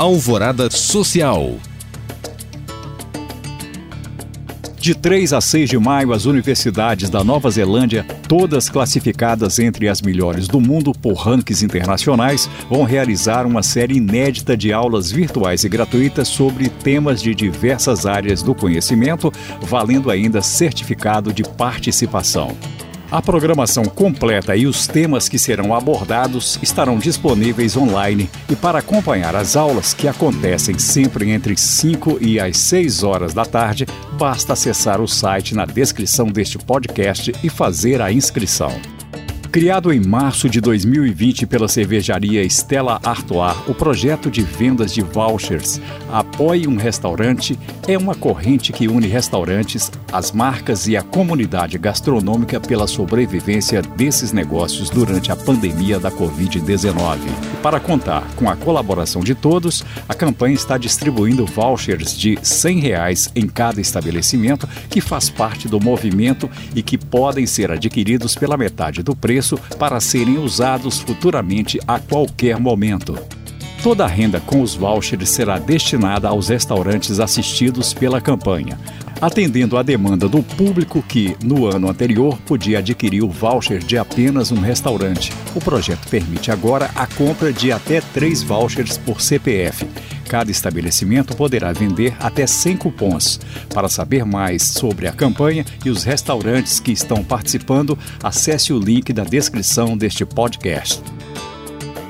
Alvorada Social. De 3 a 6 de maio, as universidades da Nova Zelândia, todas classificadas entre as melhores do mundo por rankings internacionais, vão realizar uma série inédita de aulas virtuais e gratuitas sobre temas de diversas áreas do conhecimento, valendo ainda certificado de participação. A programação completa e os temas que serão abordados estarão disponíveis online e para acompanhar as aulas, que acontecem sempre entre 5 e as 6 horas da tarde, basta acessar o site na descrição deste podcast e fazer a inscrição. Criado em março de 2020 pela cervejaria Stella Artois, o projeto de vendas de vouchers Apoie um Restaurante é uma corrente que une restaurantes, as marcas e a comunidade gastronômica pela sobrevivência desses negócios durante a pandemia da Covid-19. Para contar com a colaboração de todos, a campanha está distribuindo vouchers de 100 reais em cada estabelecimento que faz parte do movimento e que podem ser adquiridos pela metade do preço preço para serem usados futuramente a qualquer momento. Toda a renda com os vouchers será destinada aos restaurantes assistidos pela campanha, atendendo à demanda do público que, no ano anterior, podia adquirir o voucher de apenas um restaurante. O projeto permite agora a compra de até três vouchers por CPF. Cada estabelecimento poderá vender até 100 cupons. Para saber mais sobre a campanha e os restaurantes que estão participando, acesse o link da descrição deste podcast.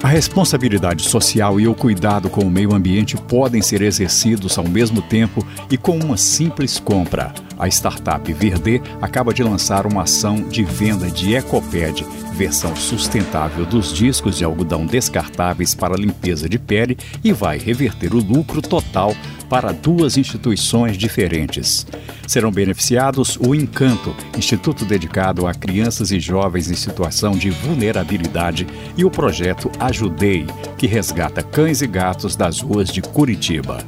A responsabilidade social e o cuidado com o meio ambiente podem ser exercidos ao mesmo tempo e com uma simples compra. A startup Verde acaba de lançar uma ação de venda de Ecoped, versão sustentável dos discos de algodão descartáveis para limpeza de pele e vai reverter o lucro total para duas instituições diferentes. Serão beneficiados o Encanto, instituto dedicado a crianças e jovens em situação de vulnerabilidade, e o projeto Ajudei, que resgata cães e gatos das ruas de Curitiba.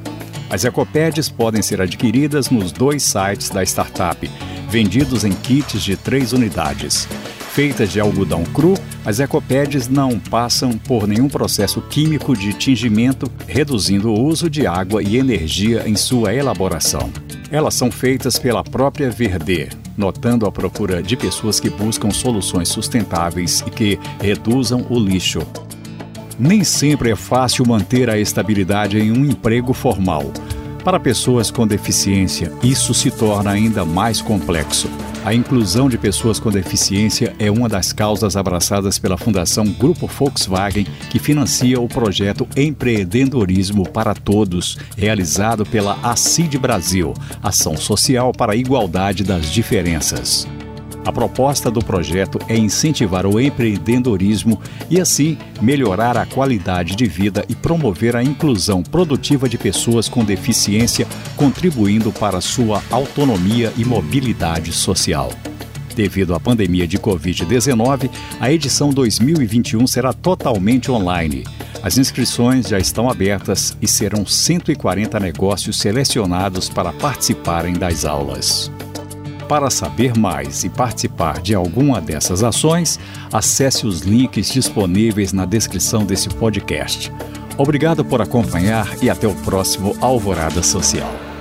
As ecopedes podem ser adquiridas nos dois sites da startup, vendidos em kits de três unidades. Feitas de algodão cru, as ecopedes não passam por nenhum processo químico de tingimento, reduzindo o uso de água e energia em sua elaboração. Elas são feitas pela própria Verde, notando a procura de pessoas que buscam soluções sustentáveis e que reduzam o lixo. Nem sempre é fácil manter a estabilidade em um emprego formal. Para pessoas com deficiência, isso se torna ainda mais complexo. A inclusão de pessoas com deficiência é uma das causas abraçadas pela Fundação Grupo Volkswagen, que financia o projeto Empreendedorismo para Todos, realizado pela ACID Brasil, Ação Social para a Igualdade das Diferenças. A proposta do projeto é incentivar o empreendedorismo e, assim, melhorar a qualidade de vida e promover a inclusão produtiva de pessoas com deficiência, contribuindo para sua autonomia e mobilidade social. Devido à pandemia de Covid-19, a edição 2021 será totalmente online. As inscrições já estão abertas e serão 140 negócios selecionados para participarem das aulas. Para saber mais e participar de alguma dessas ações, acesse os links disponíveis na descrição desse podcast. Obrigado por acompanhar e até o próximo Alvorada Social.